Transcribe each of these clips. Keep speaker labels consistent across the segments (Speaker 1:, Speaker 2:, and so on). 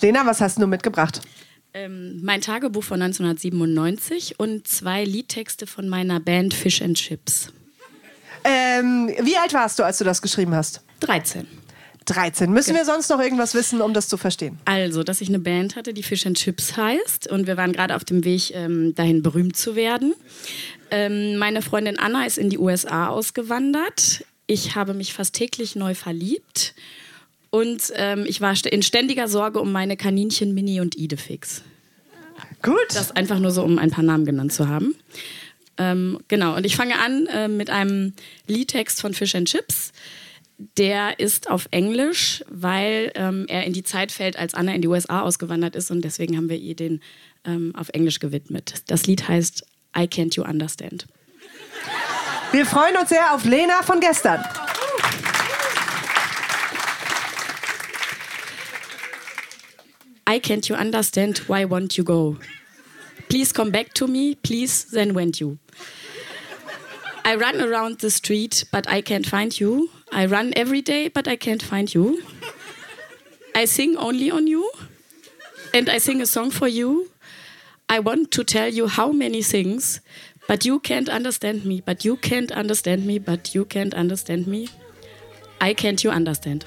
Speaker 1: Lena, was hast du mitgebracht?
Speaker 2: Ähm, mein Tagebuch von 1997 und zwei Liedtexte von meiner Band Fish and Chips.
Speaker 1: Ähm, wie alt warst du, als du das geschrieben hast?
Speaker 2: 13.
Speaker 1: 13. Müssen wir sonst noch irgendwas wissen, um das zu verstehen?
Speaker 2: Also, dass ich eine Band hatte, die Fish and Chips heißt. Und wir waren gerade auf dem Weg, ähm, dahin berühmt zu werden. Ähm, meine Freundin Anna ist in die USA ausgewandert. Ich habe mich fast täglich neu verliebt. Und ähm, ich war in ständiger Sorge um meine Kaninchen Mini und Idefix.
Speaker 1: Gut.
Speaker 2: Das einfach nur so, um ein paar Namen genannt zu haben. Ähm, genau, und ich fange an äh, mit einem Liedtext von Fish and Chips. Der ist auf Englisch, weil ähm, er in die Zeit fällt, als Anna in die USA ausgewandert ist und deswegen haben wir ihr den ähm, auf Englisch gewidmet. Das Lied heißt I Can't You Understand.
Speaker 1: Wir freuen uns sehr auf Lena von gestern.
Speaker 2: I can't you understand why won't you go? Please come back to me, please, then went you. I run around the street, but I can't find you. I run every day, but I can't find you. I sing only on you, and I sing a song for you. I want to tell you how many things, but you can't understand me, but you can't understand me, but you can't understand me. I can't you understand.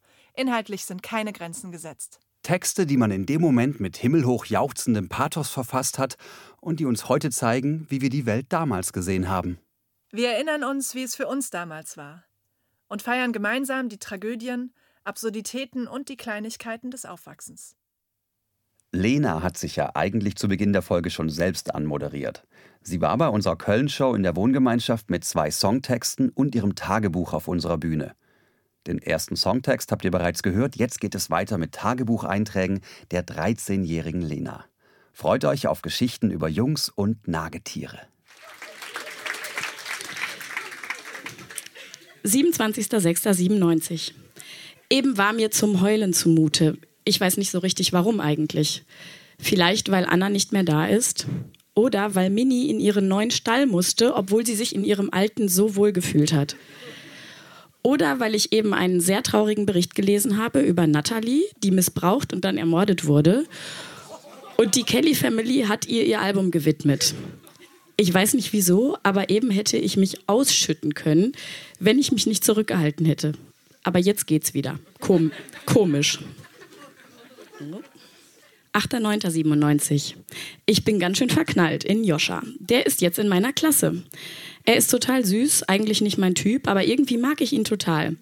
Speaker 3: Inhaltlich sind keine Grenzen gesetzt.
Speaker 4: Texte, die man in dem Moment mit himmelhoch jauchzendem Pathos verfasst hat und die uns heute zeigen, wie wir die Welt damals gesehen haben.
Speaker 3: Wir erinnern uns, wie es für uns damals war und feiern gemeinsam die Tragödien, Absurditäten und die Kleinigkeiten des Aufwachsens.
Speaker 4: Lena hat sich ja eigentlich zu Beginn der Folge schon selbst anmoderiert. Sie war bei unserer Köln-Show in der Wohngemeinschaft mit zwei Songtexten und ihrem Tagebuch auf unserer Bühne. Den ersten Songtext habt ihr bereits gehört, jetzt geht es weiter mit Tagebucheinträgen der 13-jährigen Lena. Freut euch auf Geschichten über Jungs und Nagetiere.
Speaker 2: 27.06.97. Eben war mir zum Heulen zumute. Ich weiß nicht so richtig warum eigentlich. Vielleicht, weil Anna nicht mehr da ist. Oder weil Minnie in ihren neuen Stall musste, obwohl sie sich in ihrem alten so wohl gefühlt hat. Oder weil ich eben einen sehr traurigen Bericht gelesen habe über Natalie, die missbraucht und dann ermordet wurde. Und die Kelly Family hat ihr ihr Album gewidmet. Ich weiß nicht wieso, aber eben hätte ich mich ausschütten können, wenn ich mich nicht zurückgehalten hätte. Aber jetzt geht's wieder. Kom komisch. 8.9.97. Ich bin ganz schön verknallt in Joscha. Der ist jetzt in meiner Klasse. Er ist total süß, eigentlich nicht mein Typ, aber irgendwie mag ich ihn total.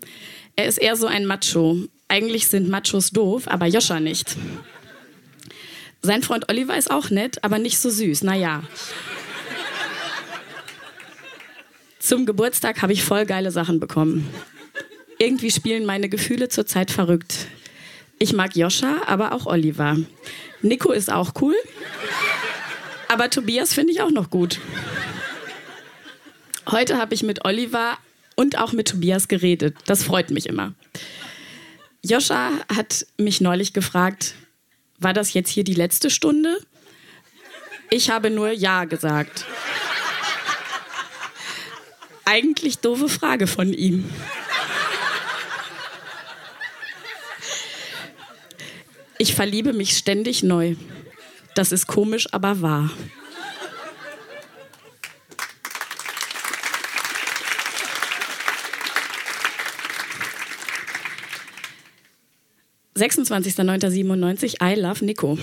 Speaker 2: Er ist eher so ein Macho. Eigentlich sind Machos doof, aber Joscha nicht. Sein Freund Oliver ist auch nett, aber nicht so süß. Naja. Zum Geburtstag habe ich voll geile Sachen bekommen. Irgendwie spielen meine Gefühle zurzeit verrückt. Ich mag Joscha, aber auch Oliver. Nico ist auch cool. Aber Tobias finde ich auch noch gut. Heute habe ich mit Oliver und auch mit Tobias geredet. Das freut mich immer. Joscha hat mich neulich gefragt, war das jetzt hier die letzte Stunde? Ich habe nur Ja gesagt. Eigentlich doofe Frage von ihm. Ich verliebe mich ständig neu. Das ist komisch, aber wahr. 26.09.97, I love Nico.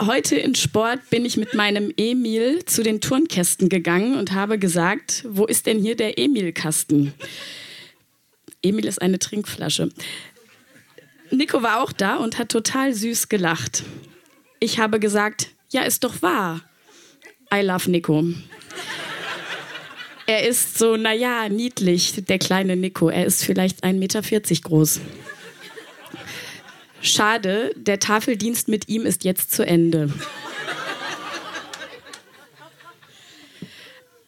Speaker 2: Heute in Sport bin ich mit meinem Emil zu den Turnkästen gegangen und habe gesagt, wo ist denn hier der Emil-Kasten? Emil ist eine Trinkflasche. Nico war auch da und hat total süß gelacht. Ich habe gesagt, ja, ist doch wahr. I love Nico. Er ist so, naja, niedlich, der kleine Nico. Er ist vielleicht 1,40 Meter groß. Schade, der Tafeldienst mit ihm ist jetzt zu Ende.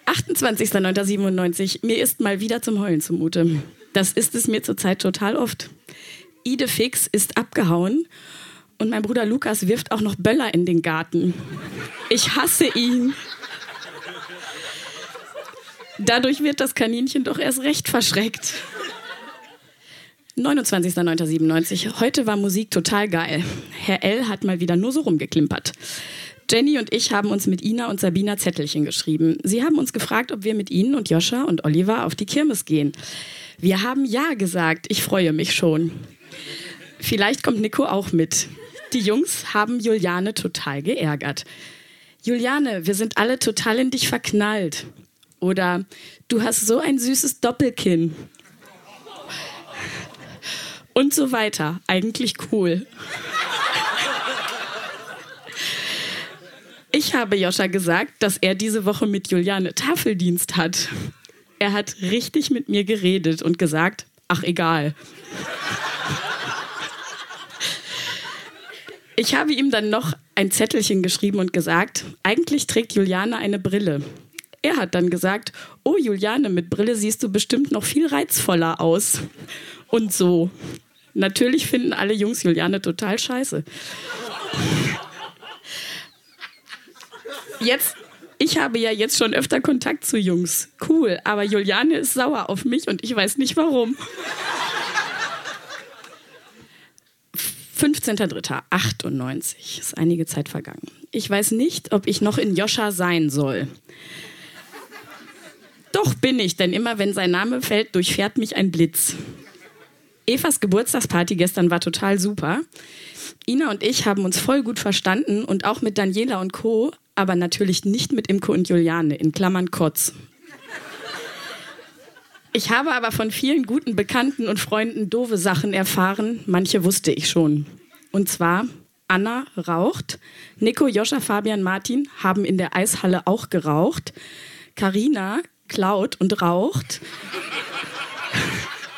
Speaker 2: 28.09.97. Mir ist mal wieder zum Heulen zumute. Das ist es mir zurzeit total oft. Idefix ist abgehauen und mein Bruder Lukas wirft auch noch Böller in den Garten. Ich hasse ihn. Dadurch wird das Kaninchen doch erst recht verschreckt. 29.09.97. Heute war Musik total geil. Herr L. hat mal wieder nur so rumgeklimpert. Jenny und ich haben uns mit Ina und Sabina Zettelchen geschrieben. Sie haben uns gefragt, ob wir mit Ihnen und Joscha und Oliver auf die Kirmes gehen. Wir haben Ja gesagt. Ich freue mich schon. Vielleicht kommt Nico auch mit. Die Jungs haben Juliane total geärgert. Juliane, wir sind alle total in dich verknallt. Oder du hast so ein süßes Doppelkinn. Und so weiter. Eigentlich cool. Ich habe Joscha gesagt, dass er diese Woche mit Juliane Tafeldienst hat. Er hat richtig mit mir geredet und gesagt, ach egal. Ich habe ihm dann noch ein Zettelchen geschrieben und gesagt, eigentlich trägt Juliane eine Brille. Er hat dann gesagt, oh Juliane, mit Brille siehst du bestimmt noch viel reizvoller aus. Und so. Natürlich finden alle Jungs Juliane total scheiße. Jetzt, ich habe ja jetzt schon öfter Kontakt zu Jungs. Cool, aber Juliane ist sauer auf mich und ich weiß nicht warum. 15.03.98 ist einige Zeit vergangen. Ich weiß nicht, ob ich noch in Joscha sein soll. Doch bin ich, denn immer wenn sein Name fällt, durchfährt mich ein Blitz. Evas Geburtstagsparty gestern war total super. Ina und ich haben uns voll gut verstanden und auch mit Daniela und Co., aber natürlich nicht mit Imko und Juliane, in Klammern Kotz. Ich habe aber von vielen guten Bekannten und Freunden doofe Sachen erfahren. Manche wusste ich schon. Und zwar, Anna raucht, Nico, Joscha, Fabian, Martin haben in der Eishalle auch geraucht. Karina klaut und raucht.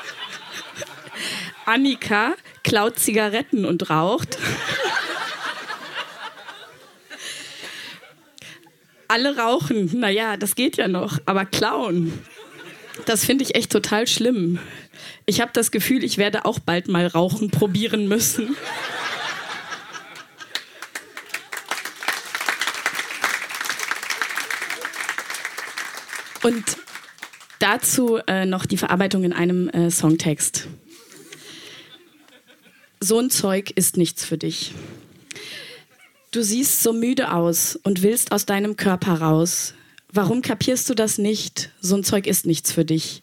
Speaker 2: Annika klaut Zigaretten und raucht. Alle rauchen, naja, das geht ja noch, aber klauen, das finde ich echt total schlimm. Ich habe das Gefühl, ich werde auch bald mal rauchen probieren müssen. Und dazu äh, noch die Verarbeitung in einem äh, Songtext. So ein Zeug ist nichts für dich. Du siehst so müde aus und willst aus deinem Körper raus. Warum kapierst du das nicht? So ein Zeug ist nichts für dich.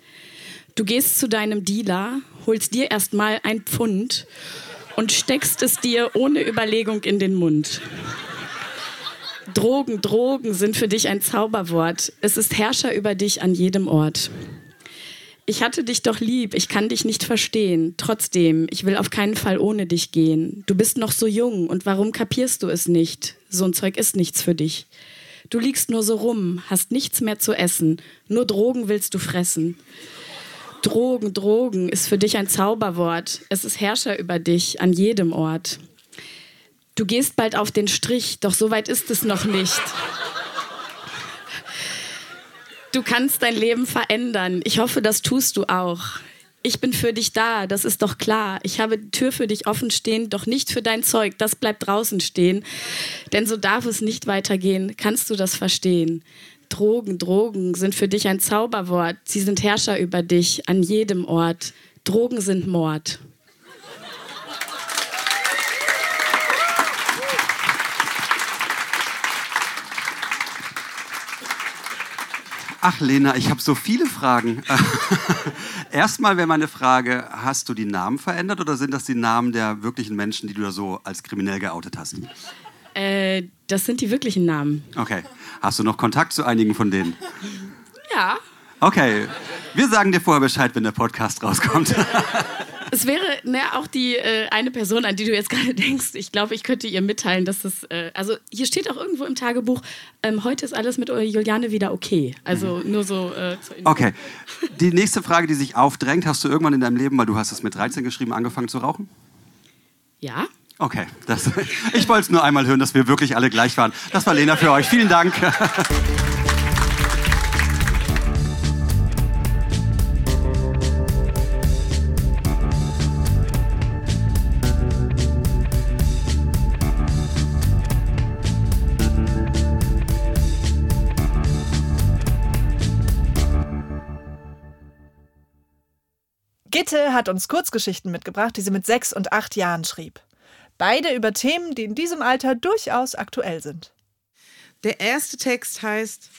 Speaker 2: Du gehst zu deinem Dealer, holst dir erstmal ein Pfund und steckst es dir ohne Überlegung in den Mund. Drogen, Drogen sind für dich ein Zauberwort. Es ist Herrscher über dich an jedem Ort. Ich hatte dich doch lieb, ich kann dich nicht verstehen. Trotzdem, ich will auf keinen Fall ohne dich gehen. Du bist noch so jung und warum kapierst du es nicht? So ein Zeug ist nichts für dich. Du liegst nur so rum, hast nichts mehr zu essen, nur Drogen willst du fressen. Drogen, Drogen ist für dich ein Zauberwort. Es ist Herrscher über dich an jedem Ort. Du gehst bald auf den Strich, doch so weit ist es noch nicht. Du kannst dein Leben verändern. Ich hoffe, das tust du auch ich bin für dich da, das ist doch klar. Ich habe die Tür für dich offen stehen, doch nicht für dein Zeug, das bleibt draußen stehen. Denn so darf es nicht weitergehen. Kannst du das verstehen? Drogen, Drogen sind für dich ein Zauberwort. Sie sind Herrscher über dich an jedem Ort. Drogen sind Mord.
Speaker 4: Ach, Lena, ich habe so viele Fragen. Erstmal wäre meine Frage: Hast du die Namen verändert oder sind das die Namen der wirklichen Menschen, die du da so als kriminell geoutet hast?
Speaker 2: Äh, das sind die wirklichen Namen.
Speaker 4: Okay. Hast du noch Kontakt zu einigen von denen?
Speaker 2: Ja.
Speaker 4: Okay. Wir sagen dir vorher Bescheid, wenn der Podcast rauskommt.
Speaker 2: Es wäre ne, auch die äh, eine Person, an die du jetzt gerade denkst. Ich glaube, ich könnte ihr mitteilen, dass das. Äh, also hier steht auch irgendwo im Tagebuch, ähm, heute ist alles mit Juliane wieder okay. Also nur so. Äh,
Speaker 4: okay. Die nächste Frage, die sich aufdrängt, hast du irgendwann in deinem Leben, weil du hast es mit 13 geschrieben, angefangen zu rauchen?
Speaker 2: Ja.
Speaker 4: Okay, das, ich wollte es nur einmal hören, dass wir wirklich alle gleich waren. Das war Lena für euch. Vielen Dank.
Speaker 3: Gitte hat uns Kurzgeschichten mitgebracht, die sie mit sechs und acht Jahren schrieb. Beide über Themen, die in diesem Alter durchaus aktuell sind.
Speaker 5: Der erste Text heißt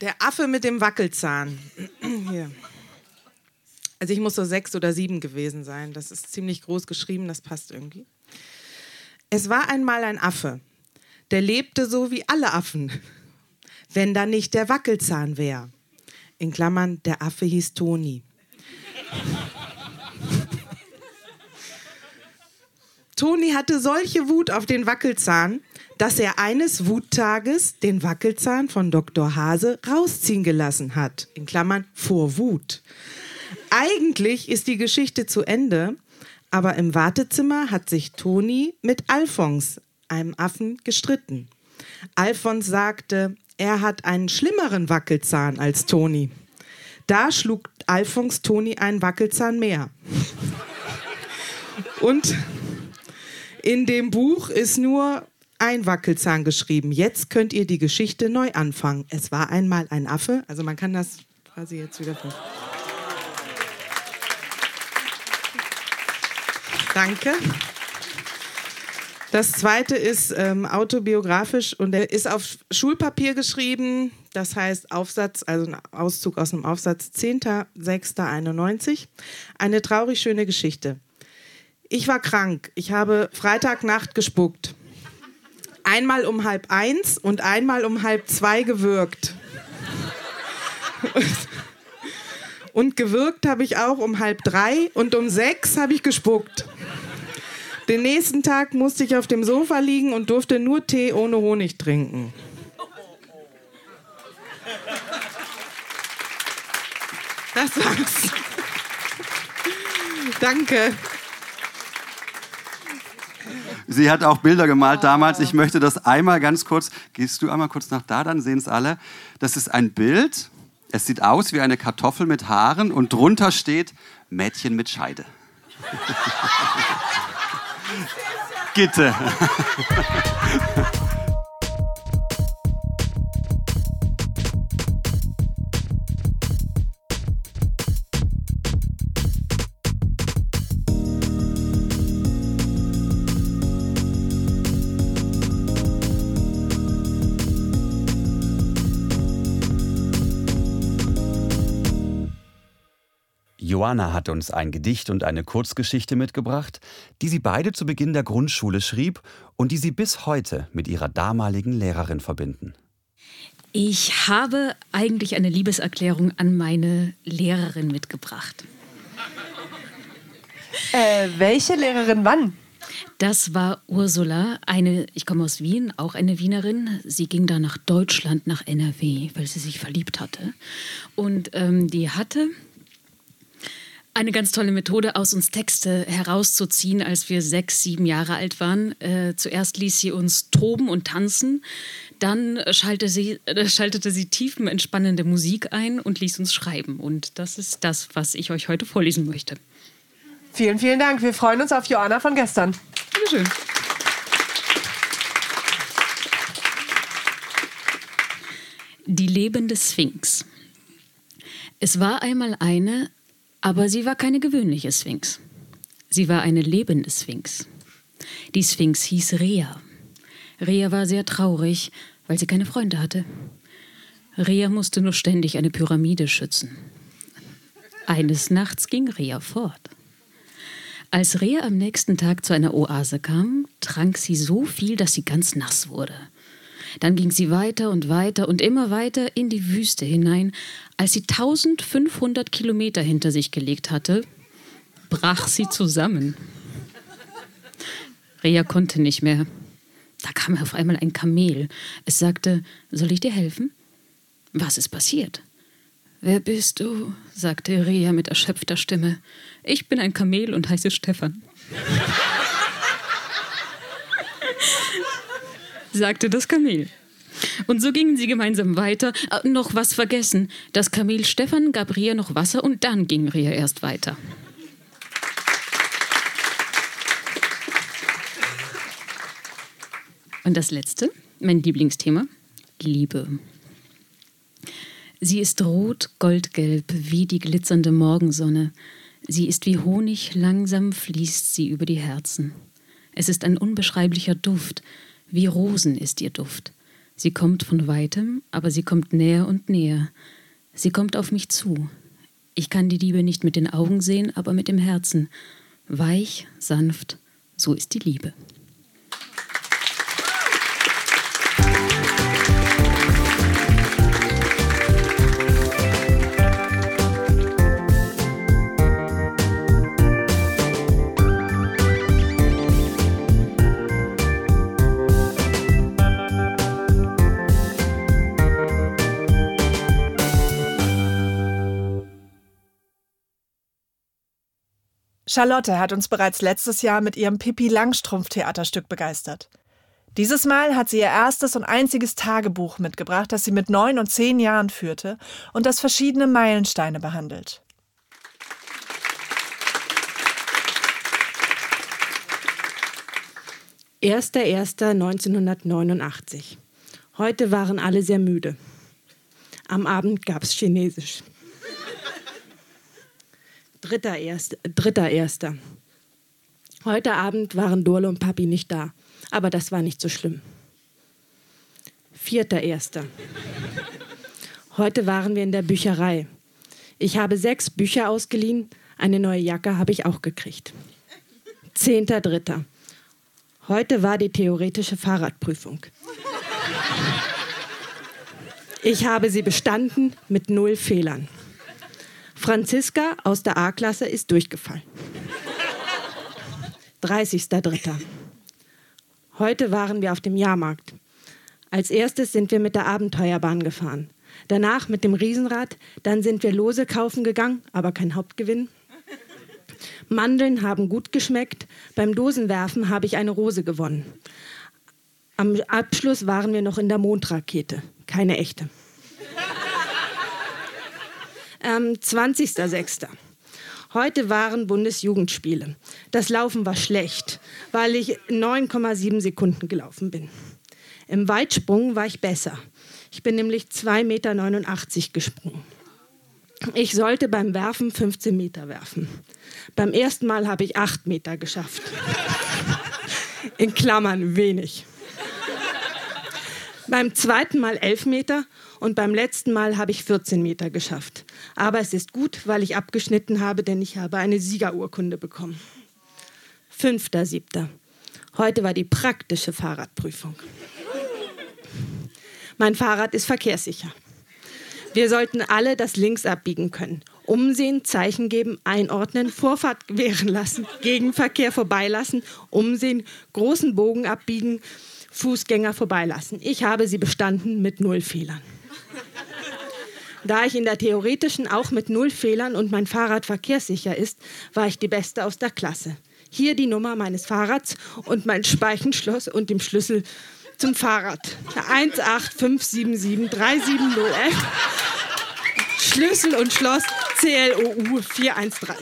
Speaker 5: Der Affe mit dem Wackelzahn. Hier. Also ich muss so sechs oder sieben gewesen sein. Das ist ziemlich groß geschrieben, das passt irgendwie. Es war einmal ein Affe, der lebte so wie alle Affen, wenn da nicht der Wackelzahn wäre. In Klammern, der Affe hieß Toni. Toni hatte solche Wut auf den Wackelzahn, dass er eines Wuttages den Wackelzahn von Dr. Hase rausziehen gelassen hat. In Klammern vor Wut. Eigentlich ist die Geschichte zu Ende, aber im Wartezimmer hat sich Toni mit Alfons, einem Affen, gestritten. Alfons sagte, er hat einen schlimmeren Wackelzahn als Toni. Da schlug Alfons Toni einen Wackelzahn mehr. Und in dem Buch ist nur ein Wackelzahn geschrieben. Jetzt könnt ihr die Geschichte neu anfangen. Es war einmal ein Affe. Also man kann das quasi jetzt wieder. Danke. Das zweite ist ähm, autobiografisch und er ist auf Schulpapier geschrieben. Das heißt Aufsatz, also ein Auszug aus einem Aufsatz 10.06.91. Eine traurig schöne Geschichte. Ich war krank. Ich habe Freitagnacht gespuckt. Einmal um halb eins und einmal um halb zwei gewürgt. Und gewürgt habe ich auch um halb drei und um sechs habe ich gespuckt. Den nächsten Tag musste ich auf dem Sofa liegen und durfte nur Tee ohne Honig trinken. Das war's. Danke.
Speaker 4: Sie hat auch Bilder gemalt damals. Ich möchte das einmal ganz kurz. Gehst du einmal kurz nach da, dann sehen es alle. Das ist ein Bild. Es sieht aus wie eine Kartoffel mit Haaren und drunter steht Mädchen mit Scheide. Gitte. Joanna hat uns ein Gedicht und eine Kurzgeschichte mitgebracht, die sie beide zu Beginn der Grundschule schrieb und die sie bis heute mit ihrer damaligen Lehrerin verbinden.
Speaker 6: Ich habe eigentlich eine Liebeserklärung an meine Lehrerin mitgebracht.
Speaker 7: Äh, welche Lehrerin wann?
Speaker 6: Das war Ursula, eine, ich komme aus Wien, auch eine Wienerin. Sie ging da nach Deutschland, nach NRW, weil sie sich verliebt hatte. Und ähm, die hatte eine ganz tolle Methode, aus uns Texte herauszuziehen, als wir sechs, sieben Jahre alt waren. Äh, zuerst ließ sie uns toben und tanzen, dann schaltete sie, äh, schaltete sie tiefenentspannende Musik ein und ließ uns schreiben. Und das ist das, was ich euch heute vorlesen möchte.
Speaker 7: Vielen, vielen Dank. Wir freuen uns auf Joanna von gestern.
Speaker 6: Bitteschön. Die lebende Sphinx. Es war einmal eine, aber sie war keine gewöhnliche Sphinx. Sie war eine lebende Sphinx. Die Sphinx hieß Rea. Rea war sehr traurig, weil sie keine Freunde hatte. Rea musste nur ständig eine Pyramide schützen. Eines Nachts ging Rea fort. Als Rea am nächsten Tag zu einer Oase kam, trank sie so viel, dass sie ganz nass wurde. Dann ging sie weiter und weiter und immer weiter in die Wüste hinein. Als sie 1500 Kilometer hinter sich gelegt hatte, brach sie zusammen. Rea konnte nicht mehr. Da kam auf einmal ein Kamel. Es sagte, soll ich dir helfen? Was ist passiert? Wer bist du? sagte Rea mit erschöpfter Stimme. Ich bin ein Kamel und heiße Stefan. sagte das Kamel. Und so gingen sie gemeinsam weiter. Äh, noch was vergessen. Das Kamel Stefan gab Ria noch Wasser und dann ging Ria erst weiter. Und das letzte, mein Lieblingsthema, Liebe. Sie ist rot, goldgelb, wie die glitzernde Morgensonne. Sie ist wie Honig, langsam fließt sie über die Herzen. Es ist ein unbeschreiblicher Duft, wie Rosen ist ihr Duft. Sie kommt von weitem, aber sie kommt näher und näher. Sie kommt auf mich zu. Ich kann die Liebe nicht mit den Augen sehen, aber mit dem Herzen. Weich, sanft, so ist die Liebe.
Speaker 3: Charlotte hat uns bereits letztes Jahr mit ihrem Pippi Langstrumpf Theaterstück begeistert. Dieses Mal hat sie ihr erstes und einziges Tagebuch mitgebracht, das sie mit neun und zehn Jahren führte und das verschiedene Meilensteine behandelt.
Speaker 8: Erster erster 1989. Heute waren alle sehr müde. Am Abend gab es Chinesisch. Dritter, Erst, Dritter Erster. Heute Abend waren Dorle und Papi nicht da, aber das war nicht so schlimm. Vierter Erster. Heute waren wir in der Bücherei. Ich habe sechs Bücher ausgeliehen, eine neue Jacke habe ich auch gekriegt. Zehnter Dritter. Heute war die theoretische Fahrradprüfung. Ich habe sie bestanden mit null Fehlern. Franziska aus der A-Klasse ist durchgefallen. 30.03. Heute waren wir auf dem Jahrmarkt. Als erstes sind wir mit der Abenteuerbahn gefahren. Danach mit dem Riesenrad. Dann sind wir Lose kaufen gegangen, aber kein Hauptgewinn. Mandeln haben gut geschmeckt. Beim Dosenwerfen habe ich eine Rose gewonnen. Am Abschluss waren wir noch in der Mondrakete. Keine echte ähm, 20.06. Heute waren Bundesjugendspiele. Das Laufen war schlecht, weil ich 9,7 Sekunden gelaufen bin. Im Weitsprung war ich besser. Ich bin nämlich 2,89 Meter gesprungen. Ich sollte beim Werfen 15 Meter werfen. Beim ersten Mal habe ich 8 Meter geschafft. In Klammern wenig. Beim zweiten Mal 11 Meter und beim letzten Mal habe ich 14 Meter geschafft. Aber es ist gut, weil ich abgeschnitten habe, denn ich habe eine Siegerurkunde bekommen. Fünfter, siebter. Heute war die praktische Fahrradprüfung. Mein Fahrrad ist verkehrssicher. Wir sollten alle das Links abbiegen können. Umsehen, Zeichen geben, einordnen, Vorfahrt gewähren lassen, Gegenverkehr vorbeilassen, umsehen, großen Bogen abbiegen, Fußgänger vorbeilassen. Ich habe sie bestanden mit null Fehlern. Da ich in der theoretischen auch mit null Fehlern und mein Fahrrad verkehrssicher ist, war ich die Beste aus der Klasse. Hier die Nummer meines Fahrrads und mein Speichenschloss und dem Schlüssel zum Fahrrad. 185773701. Schlüssel und Schloss CLOU 413.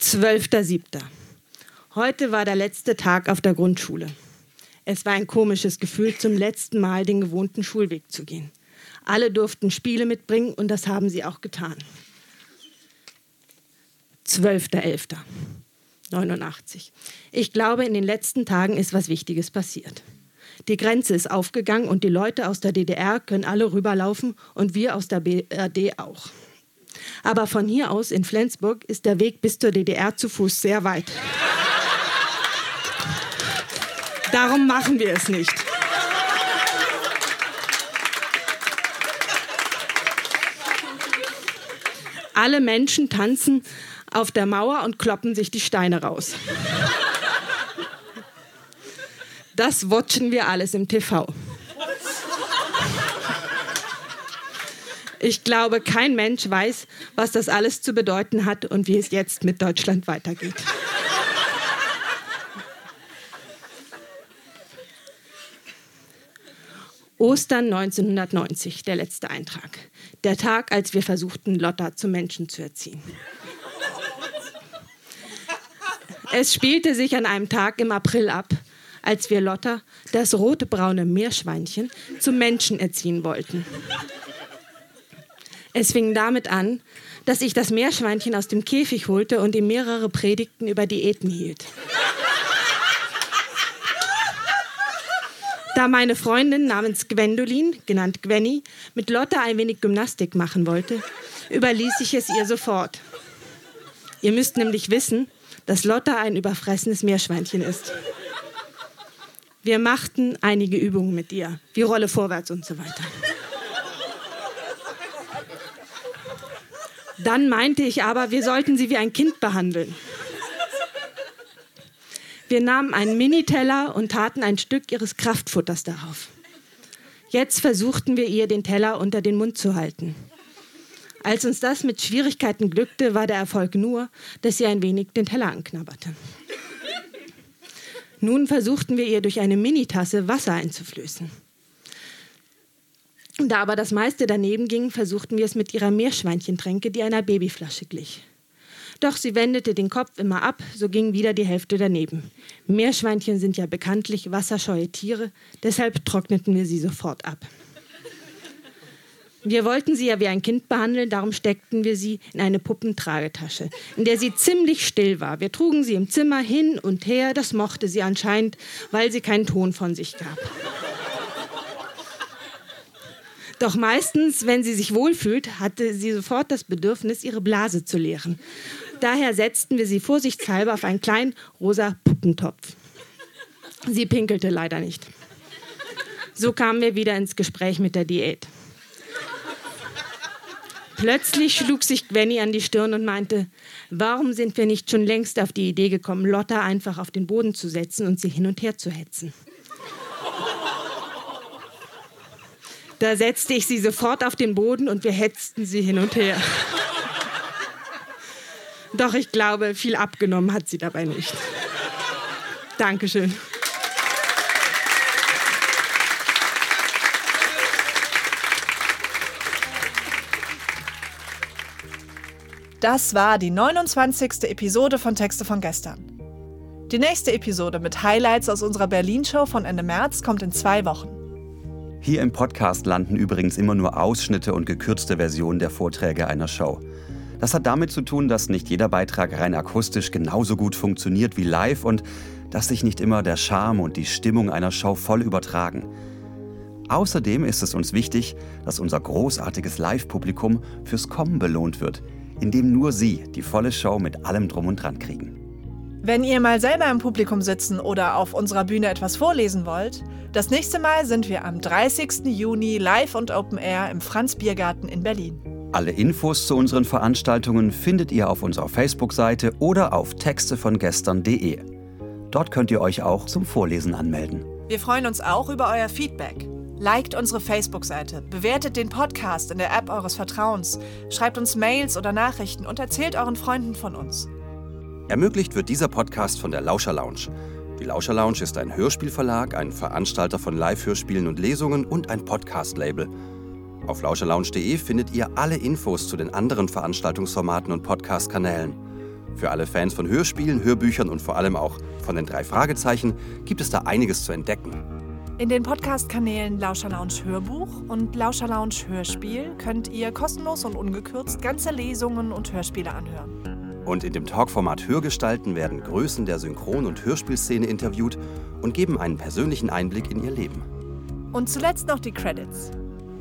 Speaker 8: 12.07. Heute war der letzte Tag auf der Grundschule. Es war ein komisches Gefühl, zum letzten Mal den gewohnten Schulweg zu gehen. Alle durften Spiele mitbringen und das haben sie auch getan. 12.11.89. Ich glaube, in den letzten Tagen ist was Wichtiges passiert. Die Grenze ist aufgegangen und die Leute aus der DDR können alle rüberlaufen und wir aus der BRD auch. Aber von hier aus in Flensburg ist der Weg bis zur DDR zu Fuß sehr weit. Darum machen wir es nicht. Alle Menschen tanzen auf der Mauer und kloppen sich die Steine raus. Das watchen wir alles im TV. Ich glaube, kein Mensch weiß, was das alles zu bedeuten hat und wie es jetzt mit Deutschland weitergeht. Ostern 1990, der letzte Eintrag. Der Tag, als wir versuchten, Lotta zum Menschen zu erziehen. Es spielte sich an einem Tag im April ab, als wir Lotta, das rote braune Meerschweinchen, zum Menschen erziehen wollten. Es fing damit an, dass ich das Meerschweinchen aus dem Käfig holte und ihm mehrere Predigten über Diäten hielt. Da meine Freundin namens Gwendolin, genannt Gwenny, mit Lotta ein wenig Gymnastik machen wollte, überließ ich es ihr sofort. Ihr müsst nämlich wissen, dass Lotta ein überfressenes Meerschweinchen ist. Wir machten einige Übungen mit ihr, wie Rolle vorwärts und so weiter. Dann meinte ich aber, wir sollten sie wie ein Kind behandeln. Wir nahmen einen Miniteller und taten ein Stück ihres Kraftfutters darauf. Jetzt versuchten wir ihr, den Teller unter den Mund zu halten. Als uns das mit Schwierigkeiten glückte, war der Erfolg nur, dass sie ein wenig den Teller anknabberte. Nun versuchten wir ihr durch eine Minitasse Wasser einzuflößen. Da aber das meiste daneben ging, versuchten wir es mit ihrer Meerschweinchentränke, die einer Babyflasche glich. Doch sie wendete den Kopf immer ab, so ging wieder die Hälfte daneben. Meerschweinchen sind ja bekanntlich wasserscheue Tiere, deshalb trockneten wir sie sofort ab. Wir wollten sie ja wie ein Kind behandeln, darum steckten wir sie in eine Puppentragetasche, in der sie ziemlich still war. Wir trugen sie im Zimmer hin und her, das mochte sie anscheinend, weil sie keinen Ton von sich gab. Doch meistens, wenn sie sich wohlfühlt, hatte sie sofort das Bedürfnis, ihre Blase zu leeren. Daher setzten wir sie vorsichtshalber auf einen kleinen rosa Puppentopf. Sie pinkelte leider nicht. So kamen wir wieder ins Gespräch mit der Diät. Plötzlich schlug sich Gwenny an die Stirn und meinte, warum sind wir nicht schon längst auf die Idee gekommen, Lotta einfach auf den Boden zu setzen und sie hin und her zu hetzen? Da setzte ich sie sofort auf den Boden und wir hetzten sie hin und her. Doch ich glaube, viel abgenommen hat sie dabei nicht. Dankeschön.
Speaker 3: Das war die 29. Episode von Texte von gestern. Die nächste Episode mit Highlights aus unserer Berlin-Show von Ende März kommt in zwei Wochen.
Speaker 4: Hier im Podcast landen übrigens immer nur Ausschnitte und gekürzte Versionen der Vorträge einer Show. Das hat damit zu tun, dass nicht jeder Beitrag rein akustisch genauso gut funktioniert wie live und dass sich nicht immer der Charme und die Stimmung einer Show voll übertragen. Außerdem ist es uns wichtig, dass unser großartiges Live-Publikum fürs Kommen belohnt wird, indem nur Sie die volle Show mit allem drum und dran kriegen.
Speaker 3: Wenn ihr mal selber im Publikum sitzen oder auf unserer Bühne etwas vorlesen wollt, das nächste Mal sind wir am 30. Juni live und Open Air im Franz Biergarten in Berlin.
Speaker 4: Alle Infos zu unseren Veranstaltungen findet ihr auf unserer Facebook-Seite oder auf textevongestern.de. Dort könnt ihr euch auch zum Vorlesen anmelden.
Speaker 3: Wir freuen uns auch über euer Feedback. Liked unsere Facebook-Seite, bewertet den Podcast in der App eures Vertrauens, schreibt uns Mails oder Nachrichten und erzählt euren Freunden von uns.
Speaker 4: Ermöglicht wird dieser Podcast von der Lauscher Lounge. Die Lauscher Lounge ist ein Hörspielverlag, ein Veranstalter von Live-Hörspielen und Lesungen und ein Podcast-Label. Auf lauscherlounge.de findet ihr alle Infos zu den anderen Veranstaltungsformaten und Podcast-Kanälen. Für alle Fans von Hörspielen, Hörbüchern und vor allem auch von den drei Fragezeichen gibt es da einiges zu entdecken.
Speaker 3: In den Podcast-Kanälen Lauscher Lounge Hörbuch und Lauscher Lounge Hörspiel könnt ihr kostenlos und ungekürzt ganze Lesungen und Hörspiele anhören.
Speaker 4: Und in dem Talkformat Hörgestalten werden Größen der Synchron- und Hörspielszene interviewt und geben einen persönlichen Einblick in ihr Leben.
Speaker 3: Und zuletzt noch die Credits.